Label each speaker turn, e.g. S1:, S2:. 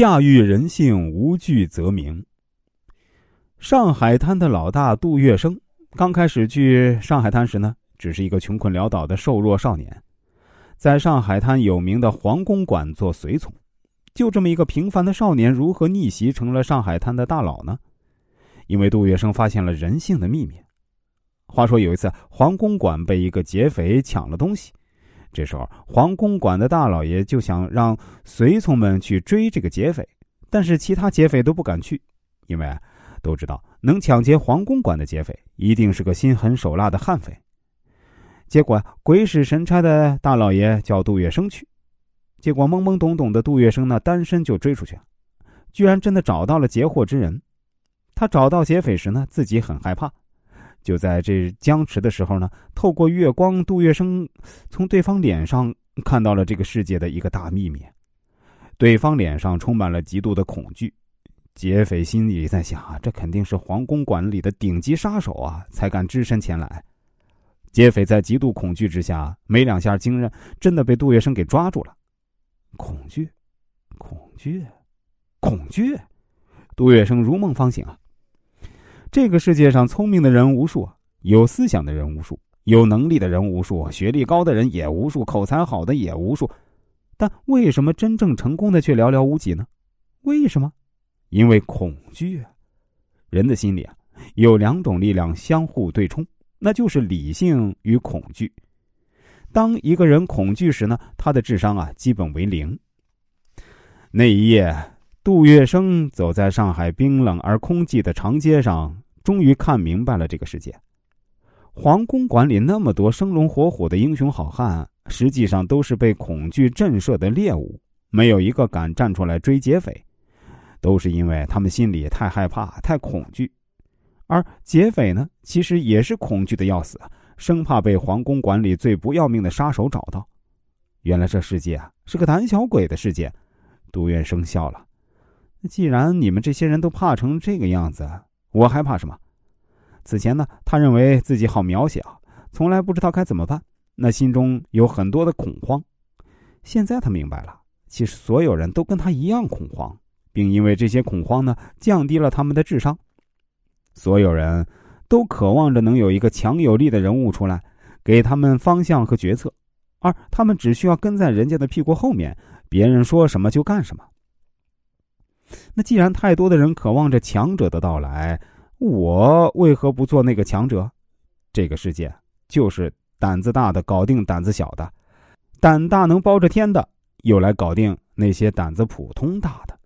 S1: 驾驭人性，无惧则明。上海滩的老大杜月笙刚开始去上海滩时呢，只是一个穷困潦倒的瘦弱少年，在上海滩有名的黄公馆做随从。就这么一个平凡的少年，如何逆袭成了上海滩的大佬呢？因为杜月笙发现了人性的秘密。话说有一次，黄公馆被一个劫匪抢了东西，这时候黄公馆的大老爷就想让随从们去追这个劫匪，但是其他劫匪都不敢去，因为。都知道，能抢劫皇宫馆的劫匪一定是个心狠手辣的悍匪。结果鬼使神差的大老爷叫杜月笙去，结果懵懵懂懂的杜月笙呢，单身就追出去了，居然真的找到了劫货之人。他找到劫匪时呢，自己很害怕。就在这僵持的时候呢，透过月光，杜月笙从对方脸上看到了这个世界的一个大秘密。对方脸上充满了极度的恐惧。劫匪心里在想啊，这肯定是皇宫馆里的顶级杀手啊，才敢只身前来。劫匪在极度恐惧之下，没两下惊人，真的被杜月笙给抓住了。恐惧，恐惧，恐惧！杜月笙如梦方醒啊。这个世界上聪明的人无数，有思想的人无数，有能力的人无数，学历高的人也无数，口才好的也无数，但为什么真正成功的却寥寥无几呢？为什么？因为恐惧，人的心里啊，有两种力量相互对冲，那就是理性与恐惧。当一个人恐惧时呢，他的智商啊，基本为零。那一夜，杜月笙走在上海冰冷而空寂的长街上，终于看明白了这个世界。皇宫馆里那么多生龙活虎的英雄好汉，实际上都是被恐惧震慑的猎物，没有一个敢站出来追劫匪。都是因为他们心里太害怕、太恐惧，而劫匪呢，其实也是恐惧的要死，生怕被皇宫馆里最不要命的杀手找到。原来这世界啊，是个胆小鬼的世界。杜月笙笑了。既然你们这些人都怕成这个样子，我还怕什么？此前呢，他认为自己好渺小，从来不知道该怎么办，那心中有很多的恐慌。现在他明白了，其实所有人都跟他一样恐慌。并因为这些恐慌呢，降低了他们的智商。所有人都渴望着能有一个强有力的人物出来，给他们方向和决策，而他们只需要跟在人家的屁股后面，别人说什么就干什么。那既然太多的人渴望着强者的到来，我为何不做那个强者？这个世界就是胆子大的搞定胆子小的，胆大能包着天的，又来搞定那些胆子普通大的。